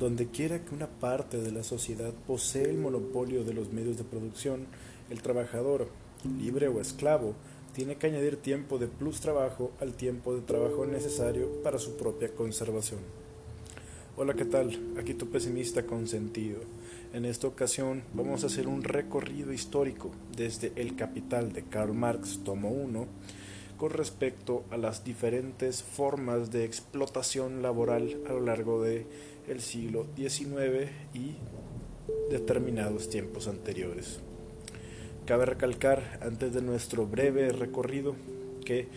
Donde quiera que una parte de la sociedad posee el monopolio de los medios de producción, el trabajador, libre o esclavo, tiene que añadir tiempo de plus trabajo al tiempo de trabajo necesario para su propia conservación. Hola, ¿qué tal? Aquí tu pesimista consentido. En esta ocasión vamos a hacer un recorrido histórico desde El Capital de Karl Marx, tomo 1, con respecto a las diferentes formas de explotación laboral a lo largo del el siglo XIX y determinados tiempos anteriores. Cabe recalcar, antes de nuestro breve recorrido, que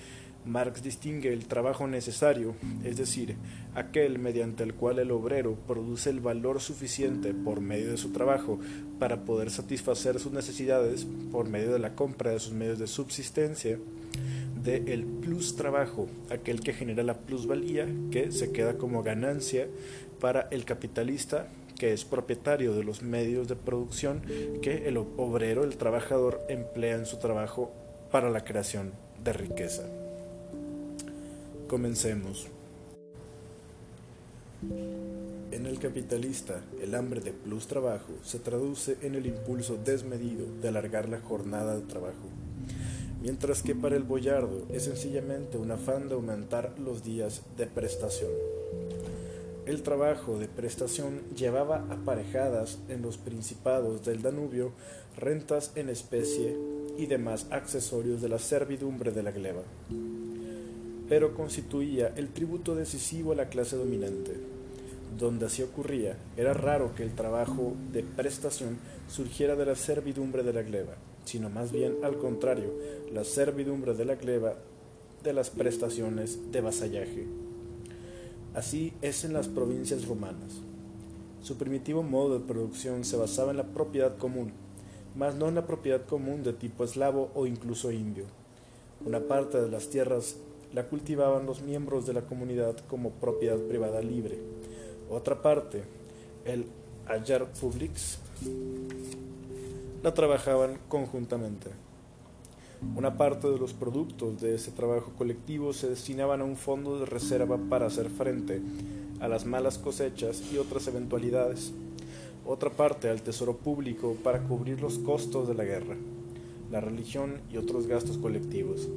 Marx distingue el trabajo necesario, es decir, aquel mediante el cual el obrero produce el valor suficiente por medio de su trabajo para poder satisfacer sus necesidades por medio de la compra de sus medios de subsistencia, de el plus trabajo, aquel que genera la plusvalía que se queda como ganancia para el capitalista que es propietario de los medios de producción que el obrero, el trabajador, emplea en su trabajo para la creación de riqueza. Comencemos. En el capitalista, el hambre de plus trabajo se traduce en el impulso desmedido de alargar la jornada de trabajo mientras que para el boyardo es sencillamente un afán de aumentar los días de prestación. El trabajo de prestación llevaba aparejadas en los principados del Danubio rentas en especie y demás accesorios de la servidumbre de la gleba, pero constituía el tributo decisivo a la clase dominante. Donde así ocurría, era raro que el trabajo de prestación surgiera de la servidumbre de la gleba, sino más bien al contrario, la servidumbre de la gleba de las prestaciones de vasallaje. Así es en las provincias romanas. Su primitivo modo de producción se basaba en la propiedad común, mas no en la propiedad común de tipo eslavo o incluso indio. Una parte de las tierras la cultivaban los miembros de la comunidad como propiedad privada libre. Otra parte, el ayer publics, la trabajaban conjuntamente. Una parte de los productos de ese trabajo colectivo se destinaban a un fondo de reserva para hacer frente a las malas cosechas y otras eventualidades. Otra parte al tesoro público para cubrir los costos de la guerra, la religión y otros gastos colectivos.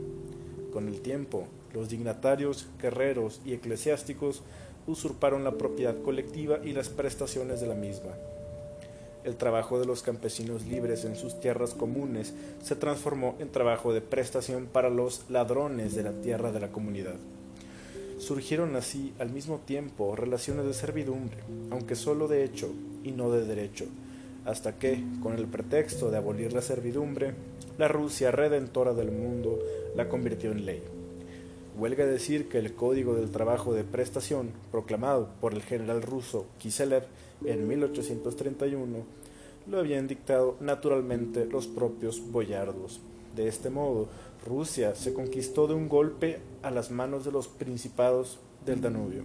Con el tiempo, los dignatarios, guerreros y eclesiásticos usurparon la propiedad colectiva y las prestaciones de la misma el trabajo de los campesinos libres en sus tierras comunes se transformó en trabajo de prestación para los ladrones de la tierra de la comunidad. Surgieron así al mismo tiempo relaciones de servidumbre, aunque sólo de hecho y no de derecho, hasta que, con el pretexto de abolir la servidumbre, la Rusia redentora del mundo la convirtió en ley. Huelga decir que el Código del Trabajo de Prestación, proclamado por el general ruso Kiselev en 1831, lo habían dictado naturalmente los propios boyardos. De este modo, Rusia se conquistó de un golpe a las manos de los principados del Danubio,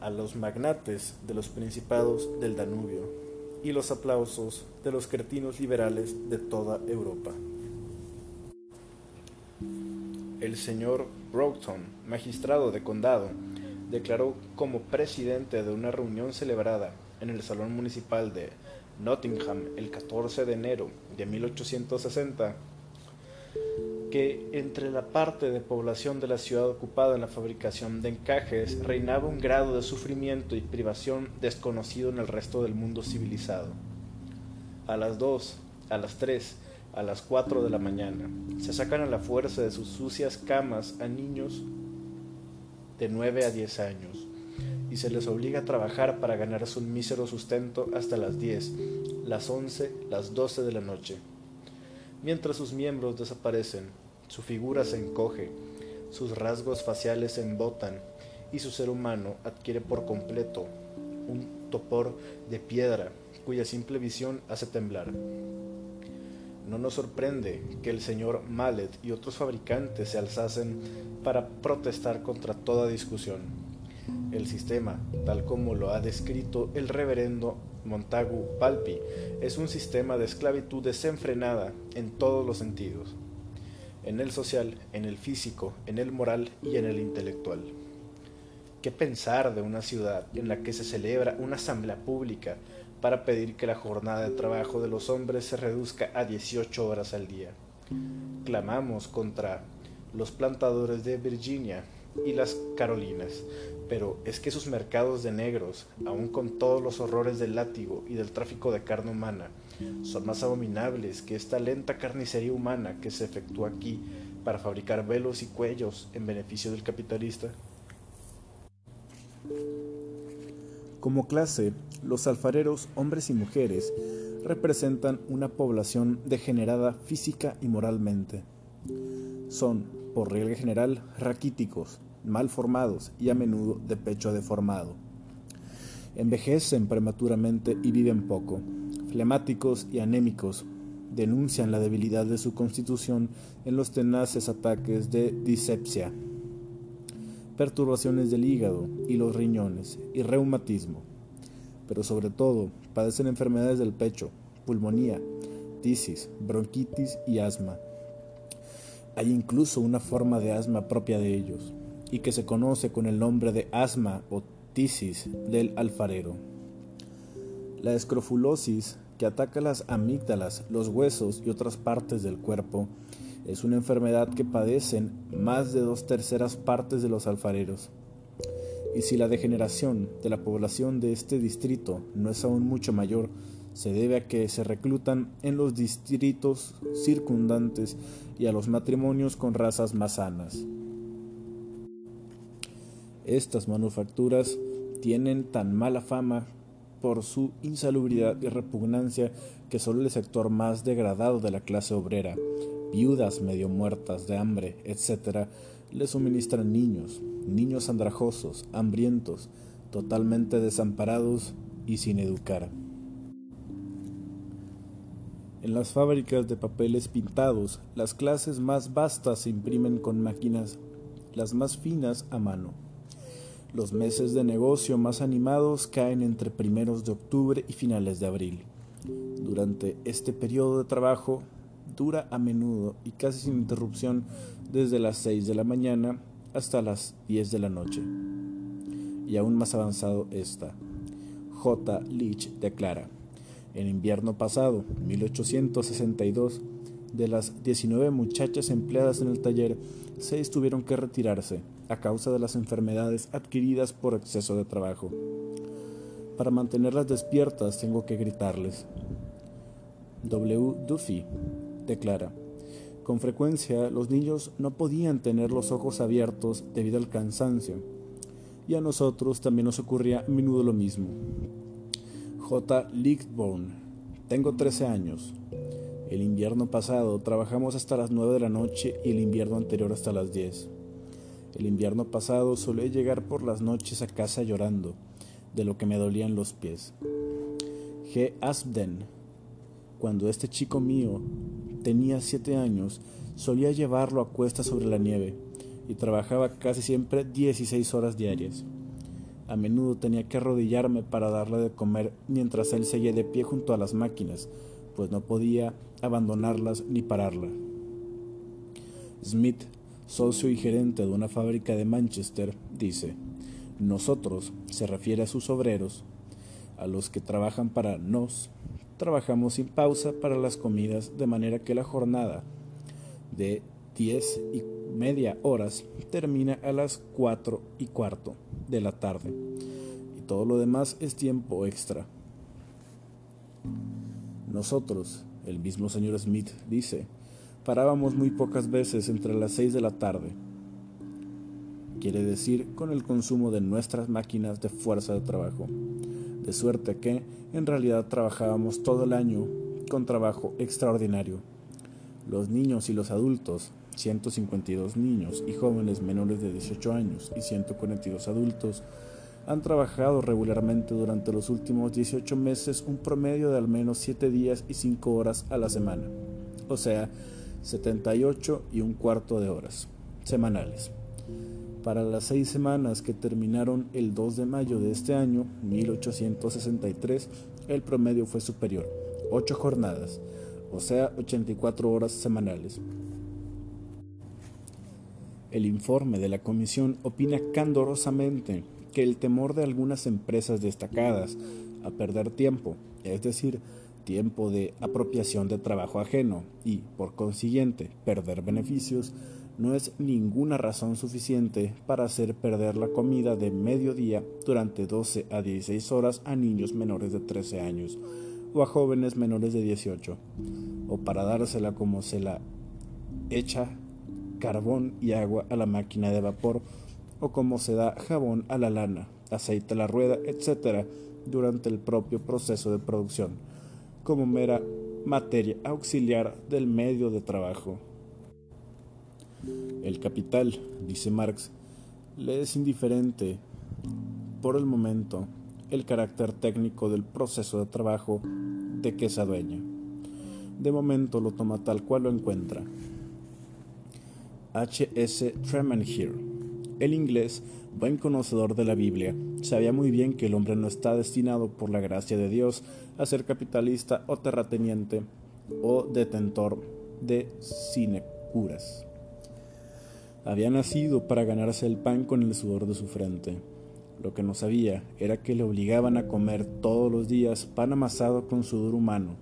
a los magnates de los principados del Danubio y los aplausos de los cretinos liberales de toda Europa. El señor Broughton, magistrado de condado, declaró como presidente de una reunión celebrada en el Salón Municipal de Nottingham el 14 de enero de 1860 que entre la parte de población de la ciudad ocupada en la fabricación de encajes reinaba un grado de sufrimiento y privación desconocido en el resto del mundo civilizado. A las dos, a las tres, a las cuatro de la mañana. Se sacan a la fuerza de sus sucias camas a niños de nueve a diez años y se les obliga a trabajar para ganarse un mísero sustento hasta las diez, las once, las doce de la noche. Mientras sus miembros desaparecen, su figura se encoge, sus rasgos faciales se embotan y su ser humano adquiere por completo un topor de piedra cuya simple visión hace temblar. No nos sorprende que el señor Mallet y otros fabricantes se alzasen para protestar contra toda discusión. El sistema, tal como lo ha descrito el reverendo Montagu Palpi, es un sistema de esclavitud desenfrenada en todos los sentidos, en el social, en el físico, en el moral y en el intelectual, ¿Qué pensar de una ciudad en la que se celebra una asamblea pública para pedir que la jornada de trabajo de los hombres se reduzca a 18 horas al día? Clamamos contra los plantadores de Virginia y las Carolinas, pero es que sus mercados de negros, aun con todos los horrores del látigo y del tráfico de carne humana, son más abominables que esta lenta carnicería humana que se efectúa aquí para fabricar velos y cuellos en beneficio del capitalista. Como clase, los alfareros, hombres y mujeres, representan una población degenerada física y moralmente. Son, por regla general, raquíticos, mal formados y a menudo de pecho deformado. Envejecen prematuramente y viven poco. Flemáticos y anémicos, denuncian la debilidad de su constitución en los tenaces ataques de disepsia, perturbaciones del hígado y los riñones y reumatismo. Pero sobre todo, padecen enfermedades del pecho, pulmonía, tisis, bronquitis y asma. Hay incluso una forma de asma propia de ellos, y que se conoce con el nombre de asma o tisis del alfarero. La escrofulosis, que ataca las amígdalas, los huesos y otras partes del cuerpo, es una enfermedad que padecen más de dos terceras partes de los alfareros. Y si la degeneración de la población de este distrito no es aún mucho mayor, se debe a que se reclutan en los distritos circundantes y a los matrimonios con razas más sanas. Estas manufacturas tienen tan mala fama por su insalubridad y repugnancia que solo el sector más degradado de la clase obrera, viudas medio muertas de hambre, etc., le suministran niños, niños andrajosos, hambrientos, totalmente desamparados y sin educar. En las fábricas de papeles pintados, las clases más vastas se imprimen con máquinas, las más finas a mano. Los meses de negocio más animados caen entre primeros de octubre y finales de abril. Durante este periodo de trabajo a menudo y casi sin interrupción desde las 6 de la mañana hasta las 10 de la noche. Y aún más avanzado está. J. Leach declara, en invierno pasado, 1862, de las 19 muchachas empleadas en el taller, seis tuvieron que retirarse a causa de las enfermedades adquiridas por exceso de trabajo. Para mantenerlas despiertas tengo que gritarles. W. Duffy declara, con frecuencia los niños no podían tener los ojos abiertos debido al cansancio, y a nosotros también nos ocurría a menudo lo mismo. J. Lickborn, tengo 13 años. El invierno pasado trabajamos hasta las 9 de la noche y el invierno anterior hasta las 10. El invierno pasado solía llegar por las noches a casa llorando, de lo que me dolían los pies. G. Asbden, cuando este chico mío tenía siete años, solía llevarlo a cuesta sobre la nieve y trabajaba casi siempre 16 horas diarias. A menudo tenía que arrodillarme para darle de comer mientras él seguía de pie junto a las máquinas, pues no podía abandonarlas ni pararla. Smith socio y gerente de una fábrica de Manchester, dice, nosotros, se refiere a sus obreros, a los que trabajan para nos, trabajamos sin pausa para las comidas, de manera que la jornada de diez y media horas termina a las cuatro y cuarto de la tarde, y todo lo demás es tiempo extra. Nosotros, el mismo señor Smith dice, parábamos muy pocas veces entre las seis de la tarde. Quiere decir con el consumo de nuestras máquinas de fuerza de trabajo. De suerte que, en realidad, trabajábamos todo el año con trabajo extraordinario. Los niños y los adultos, 152 niños y jóvenes menores de 18 años y 142 adultos, han trabajado regularmente durante los últimos 18 meses un promedio de al menos 7 días y 5 horas a la semana. O sea, 78 y un cuarto de horas semanales. Para las seis semanas que terminaron el 2 de mayo de este año, 1863, el promedio fue superior, 8 jornadas, o sea, 84 horas semanales. El informe de la comisión opina candorosamente que el temor de algunas empresas destacadas a perder tiempo, es decir, tiempo de apropiación de trabajo ajeno y, por consiguiente, perder beneficios, no es ninguna razón suficiente para hacer perder la comida de mediodía durante 12 a 16 horas a niños menores de 13 años o a jóvenes menores de 18, o para dársela como se la echa carbón y agua a la máquina de vapor, o como se da jabón a la lana, aceite a la rueda, etc., durante el propio proceso de producción, como mera materia auxiliar del medio de trabajo. El capital, dice Marx, le es indiferente por el momento el carácter técnico del proceso de trabajo de que se adueña. De momento lo toma tal cual lo encuentra. H. S. Tremenhere, el inglés, buen conocedor de la Biblia, sabía muy bien que el hombre no está destinado por la gracia de Dios a ser capitalista o terrateniente o detentor de sinecuras. Había nacido para ganarse el pan con el sudor de su frente. Lo que no sabía era que le obligaban a comer todos los días pan amasado con sudor humano,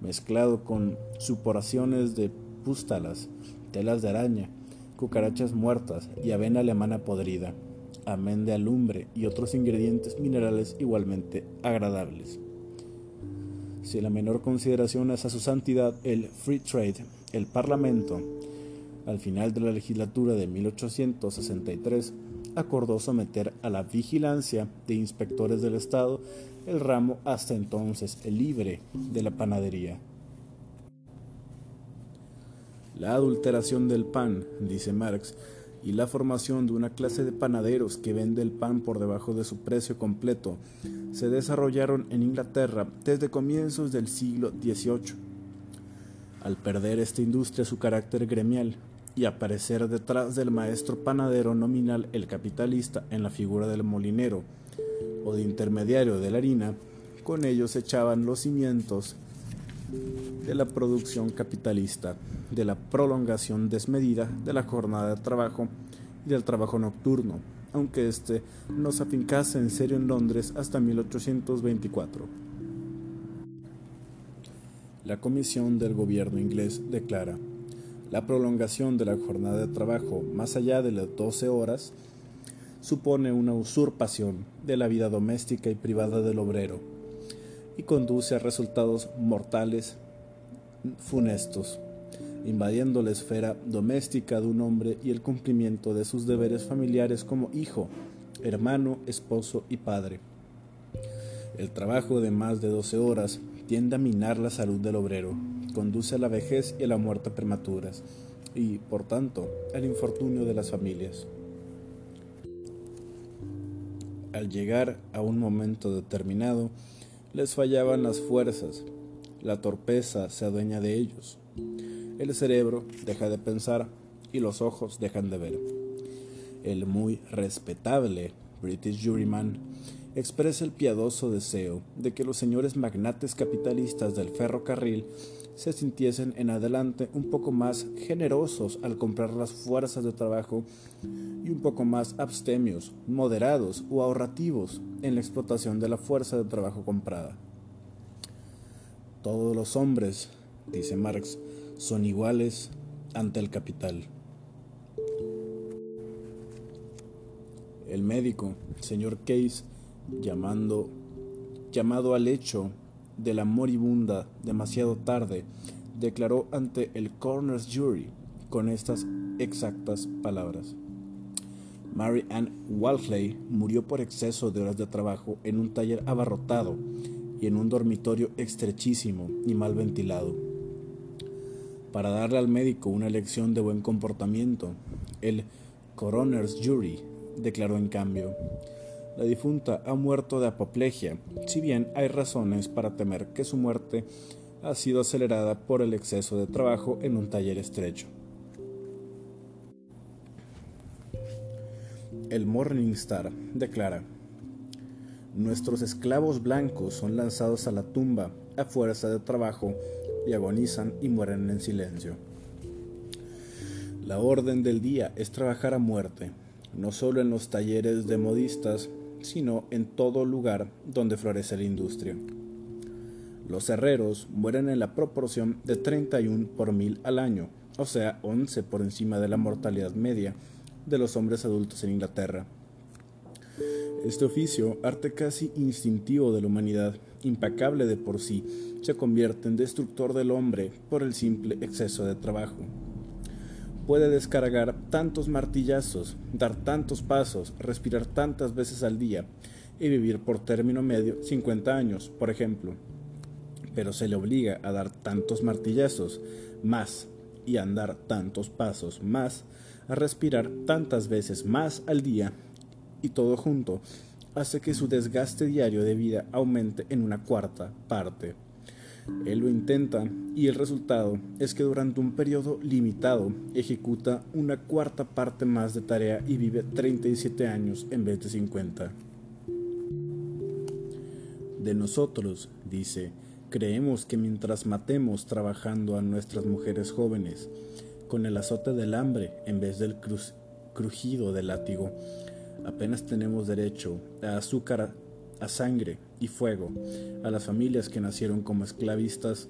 mezclado con suporaciones de pústalas, telas de araña, cucarachas muertas y avena alemana podrida, amén de alumbre y otros ingredientes minerales igualmente agradables. Si la menor consideración es a su santidad el free trade, el parlamento, al final de la legislatura de 1863, acordó someter a la vigilancia de inspectores del Estado el ramo hasta entonces libre de la panadería. La adulteración del pan, dice Marx, y la formación de una clase de panaderos que vende el pan por debajo de su precio completo se desarrollaron en Inglaterra desde comienzos del siglo XVIII. Al perder esta industria su carácter gremial, y aparecer detrás del maestro panadero nominal el capitalista en la figura del molinero o de intermediario de la harina, con ellos echaban los cimientos de la producción capitalista, de la prolongación desmedida de la jornada de trabajo y del trabajo nocturno, aunque éste no se afincase en serio en Londres hasta 1824. La Comisión del Gobierno inglés declara la prolongación de la jornada de trabajo más allá de las 12 horas supone una usurpación de la vida doméstica y privada del obrero y conduce a resultados mortales funestos, invadiendo la esfera doméstica de un hombre y el cumplimiento de sus deberes familiares como hijo, hermano, esposo y padre. El trabajo de más de 12 horas tiende a minar la salud del obrero, conduce a la vejez y a la muerte prematuras, y, por tanto, al infortunio de las familias. Al llegar a un momento determinado, les fallaban las fuerzas, la torpeza se adueña de ellos, el cerebro deja de pensar y los ojos dejan de ver. El muy respetable British Juryman expresa el piadoso deseo de que los señores magnates capitalistas del ferrocarril se sintiesen en adelante un poco más generosos al comprar las fuerzas de trabajo y un poco más abstemios, moderados o ahorrativos en la explotación de la fuerza de trabajo comprada. Todos los hombres, dice Marx, son iguales ante el capital. El médico, señor Case, llamando, llamado al hecho de la moribunda demasiado tarde, declaró ante el Coroner's Jury con estas exactas palabras. Mary Ann Walkley murió por exceso de horas de trabajo en un taller abarrotado y en un dormitorio estrechísimo y mal ventilado. Para darle al médico una lección de buen comportamiento, el Coroner's Jury declaró en cambio, la difunta ha muerto de apoplejia, si bien hay razones para temer que su muerte ha sido acelerada por el exceso de trabajo en un taller estrecho. El Morning Star declara, Nuestros esclavos blancos son lanzados a la tumba a fuerza de trabajo y agonizan y mueren en silencio. La orden del día es trabajar a muerte, no solo en los talleres de modistas, sino en todo lugar donde florece la industria. Los herreros mueren en la proporción de 31 por mil al año, o sea, 11 por encima de la mortalidad media de los hombres adultos en Inglaterra. Este oficio, arte casi instintivo de la humanidad, impecable de por sí, se convierte en destructor del hombre por el simple exceso de trabajo. Puede descargar tantos martillazos, dar tantos pasos, respirar tantas veces al día y vivir por término medio 50 años, por ejemplo. Pero se le obliga a dar tantos martillazos más y a andar tantos pasos más, a respirar tantas veces más al día y todo junto hace que su desgaste diario de vida aumente en una cuarta parte. Él lo intenta y el resultado es que durante un periodo limitado ejecuta una cuarta parte más de tarea y vive 37 años en vez de 50. De nosotros, dice, creemos que mientras matemos trabajando a nuestras mujeres jóvenes, con el azote del hambre en vez del crujido del látigo, apenas tenemos derecho a azúcar, a sangre y fuego, a las familias que nacieron como esclavistas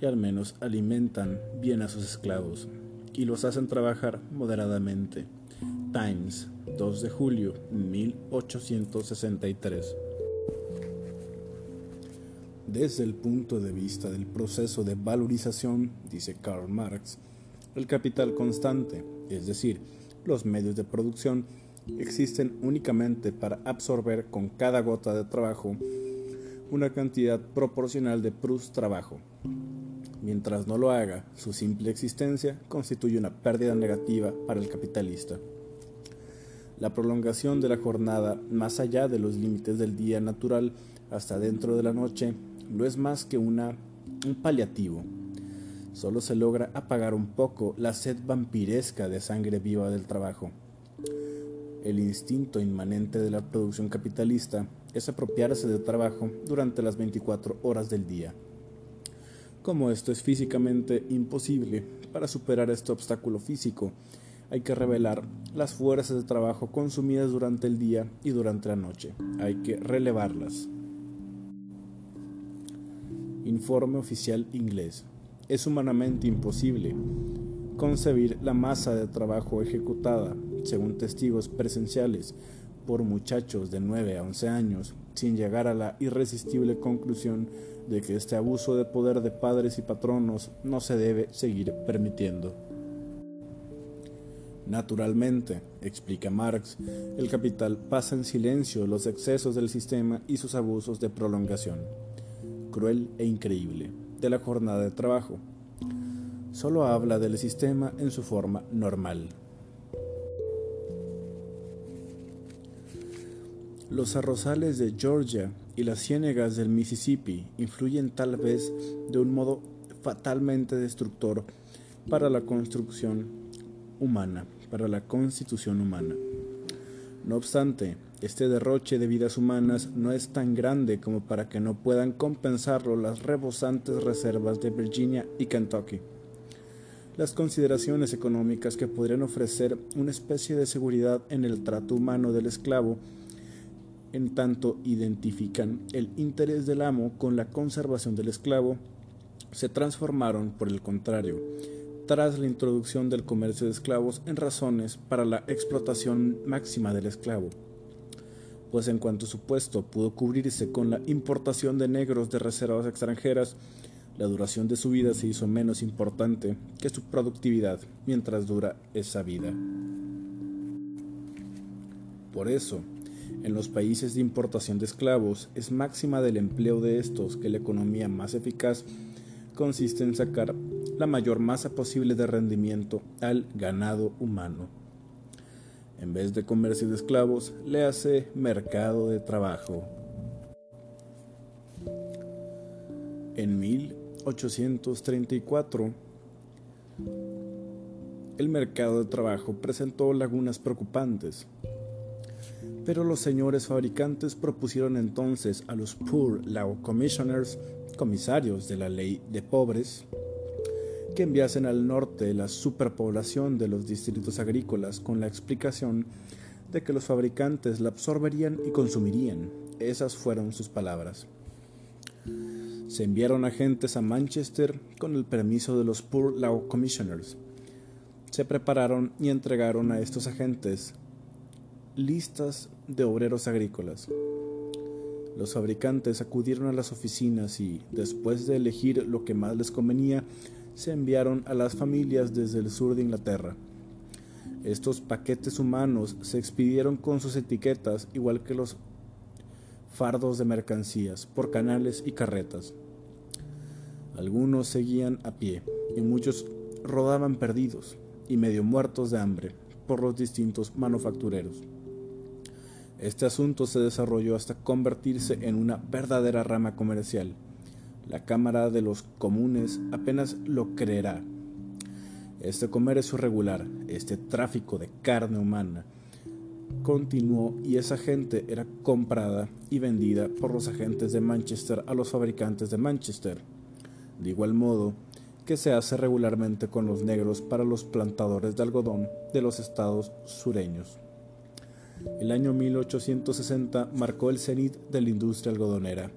y al menos alimentan bien a sus esclavos y los hacen trabajar moderadamente. Times, 2 de julio 1863. Desde el punto de vista del proceso de valorización, dice Karl Marx, el capital constante, es decir, los medios de producción, existen únicamente para absorber con cada gota de trabajo una cantidad proporcional de plus trabajo. Mientras no lo haga, su simple existencia constituye una pérdida negativa para el capitalista. La prolongación de la jornada más allá de los límites del día natural hasta dentro de la noche no es más que una, un paliativo. Solo se logra apagar un poco la sed vampiresca de sangre viva del trabajo. El instinto inmanente de la producción capitalista es apropiarse del trabajo durante las 24 horas del día. Como esto es físicamente imposible, para superar este obstáculo físico, hay que revelar las fuerzas de trabajo consumidas durante el día y durante la noche. Hay que relevarlas. Informe oficial inglés. Es humanamente imposible concebir la masa de trabajo ejecutada según testigos presenciales, por muchachos de 9 a 11 años, sin llegar a la irresistible conclusión de que este abuso de poder de padres y patronos no se debe seguir permitiendo. Naturalmente, explica Marx, el capital pasa en silencio los excesos del sistema y sus abusos de prolongación, cruel e increíble, de la jornada de trabajo. Solo habla del sistema en su forma normal. Los arrozales de Georgia y las ciénegas del Mississippi influyen tal vez de un modo fatalmente destructor para la construcción humana, para la constitución humana. No obstante, este derroche de vidas humanas no es tan grande como para que no puedan compensarlo las rebosantes reservas de Virginia y Kentucky. Las consideraciones económicas que podrían ofrecer una especie de seguridad en el trato humano del esclavo en tanto identifican el interés del amo con la conservación del esclavo, se transformaron, por el contrario, tras la introducción del comercio de esclavos en razones para la explotación máxima del esclavo, pues en cuanto su puesto pudo cubrirse con la importación de negros de reservas extranjeras, la duración de su vida se hizo menos importante que su productividad mientras dura esa vida. Por eso, en los países de importación de esclavos es máxima del empleo de estos que la economía más eficaz consiste en sacar la mayor masa posible de rendimiento al ganado humano. En vez de comercio de esclavos, le hace mercado de trabajo. En 1834, el mercado de trabajo presentó lagunas preocupantes pero los señores fabricantes propusieron entonces a los Poor Law Commissioners, comisarios de la ley de pobres, que enviasen al norte la superpoblación de los distritos agrícolas con la explicación de que los fabricantes la absorberían y consumirían. Esas fueron sus palabras. Se enviaron agentes a Manchester con el permiso de los Poor Law Commissioners. Se prepararon y entregaron a estos agentes listas de obreros agrícolas. Los fabricantes acudieron a las oficinas y, después de elegir lo que más les convenía, se enviaron a las familias desde el sur de Inglaterra. Estos paquetes humanos se expidieron con sus etiquetas, igual que los fardos de mercancías, por canales y carretas. Algunos seguían a pie y muchos rodaban perdidos y medio muertos de hambre por los distintos manufactureros. Este asunto se desarrolló hasta convertirse en una verdadera rama comercial. La Cámara de los Comunes apenas lo creerá. Este comercio regular, este tráfico de carne humana, continuó y esa gente era comprada y vendida por los agentes de Manchester a los fabricantes de Manchester. De igual modo que se hace regularmente con los negros para los plantadores de algodón de los estados sureños. El año 1860 marcó el cenit de la industria algodonera.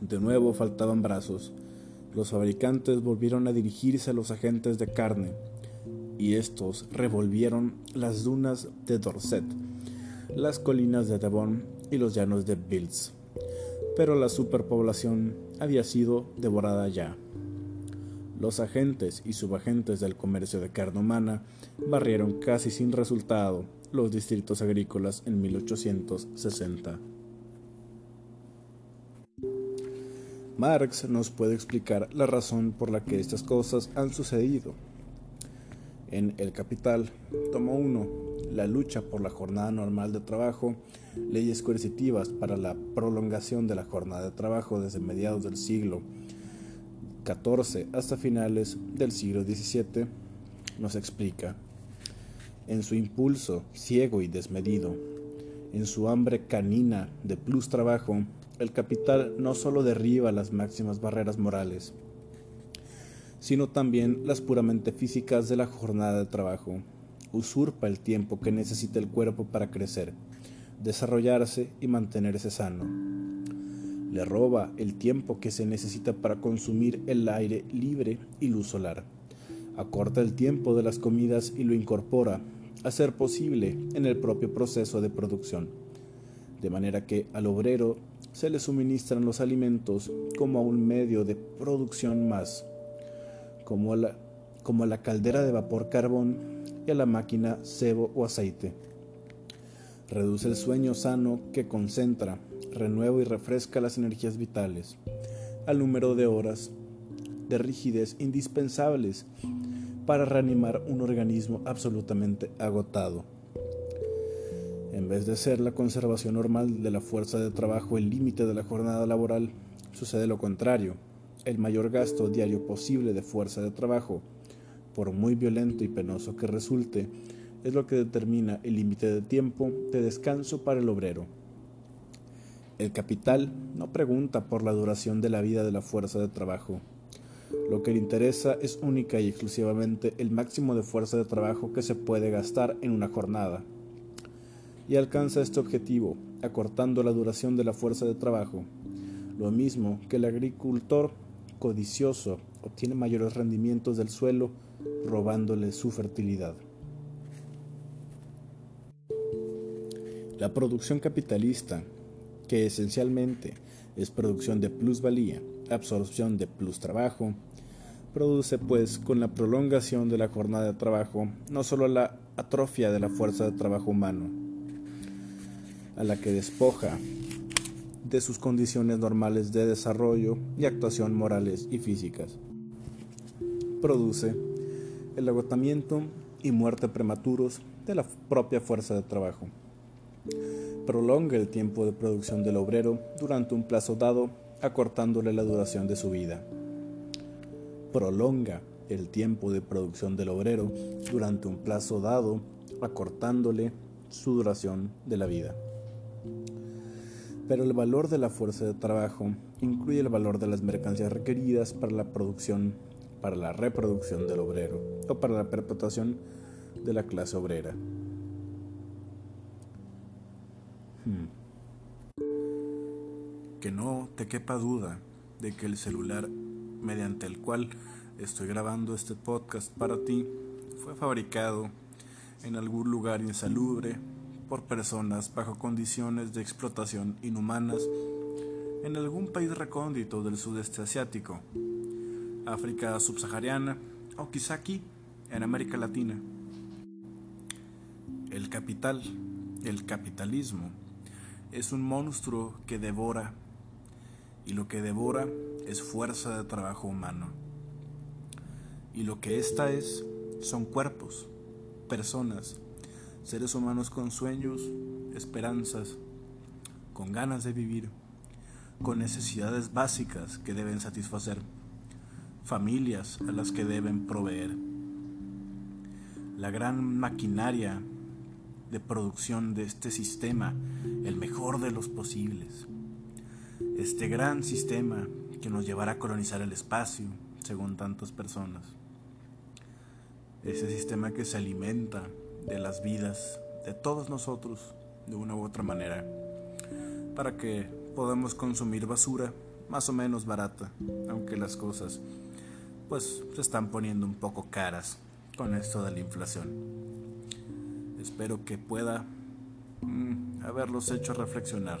De nuevo faltaban brazos. Los fabricantes volvieron a dirigirse a los agentes de carne, y estos revolvieron las dunas de Dorset, las colinas de Devon y los llanos de Bills. Pero la superpoblación había sido devorada ya. Los agentes y subagentes del comercio de carne humana barrieron casi sin resultado los distritos agrícolas en 1860. Marx nos puede explicar la razón por la que estas cosas han sucedido. En El Capital, tomo 1, la lucha por la jornada normal de trabajo, leyes coercitivas para la prolongación de la jornada de trabajo desde mediados del siglo XIV hasta finales del siglo XVII, nos explica en su impulso ciego y desmedido, en su hambre canina de plus trabajo, el capital no solo derriba las máximas barreras morales, sino también las puramente físicas de la jornada de trabajo. Usurpa el tiempo que necesita el cuerpo para crecer, desarrollarse y mantenerse sano. Le roba el tiempo que se necesita para consumir el aire libre y luz solar. Acorta el tiempo de las comidas y lo incorpora a ser posible en el propio proceso de producción, de manera que al obrero se le suministran los alimentos como a un medio de producción más, como a la, como a la caldera de vapor carbón y a la máquina cebo o aceite. Reduce el sueño sano que concentra, renueva y refresca las energías vitales, al número de horas de rigidez indispensables para reanimar un organismo absolutamente agotado. En vez de ser la conservación normal de la fuerza de trabajo el límite de la jornada laboral, sucede lo contrario. El mayor gasto diario posible de fuerza de trabajo, por muy violento y penoso que resulte, es lo que determina el límite de tiempo de descanso para el obrero. El capital no pregunta por la duración de la vida de la fuerza de trabajo, lo que le interesa es única y exclusivamente el máximo de fuerza de trabajo que se puede gastar en una jornada. Y alcanza este objetivo, acortando la duración de la fuerza de trabajo. Lo mismo que el agricultor codicioso obtiene mayores rendimientos del suelo robándole su fertilidad. La producción capitalista, que esencialmente es producción de plusvalía, absorción de plus trabajo, produce pues con la prolongación de la jornada de trabajo no solo la atrofia de la fuerza de trabajo humano, a la que despoja de sus condiciones normales de desarrollo y actuación morales y físicas. Produce el agotamiento y muerte prematuros de la propia fuerza de trabajo. Prolonga el tiempo de producción del obrero durante un plazo dado acortándole la duración de su vida. Prolonga el tiempo de producción del obrero durante un plazo dado, acortándole su duración de la vida. Pero el valor de la fuerza de trabajo incluye el valor de las mercancías requeridas para la producción, para la reproducción del obrero o para la perpetuación de la clase obrera. Hmm. Que no te quepa duda de que el celular mediante el cual estoy grabando este podcast para ti fue fabricado en algún lugar insalubre por personas bajo condiciones de explotación inhumanas en algún país recóndito del sudeste asiático, África subsahariana o quizá aquí, en América Latina. El capital, el capitalismo, es un monstruo que devora y lo que devora es fuerza de trabajo humano. Y lo que ésta es son cuerpos, personas, seres humanos con sueños, esperanzas, con ganas de vivir, con necesidades básicas que deben satisfacer, familias a las que deben proveer. La gran maquinaria de producción de este sistema, el mejor de los posibles. Este gran sistema que nos llevará a colonizar el espacio, según tantas personas. Ese sistema que se alimenta de las vidas de todos nosotros de una u otra manera, para que podamos consumir basura más o menos barata, aunque las cosas pues se están poniendo un poco caras con esto de la inflación. Espero que pueda mm, haberlos hecho reflexionar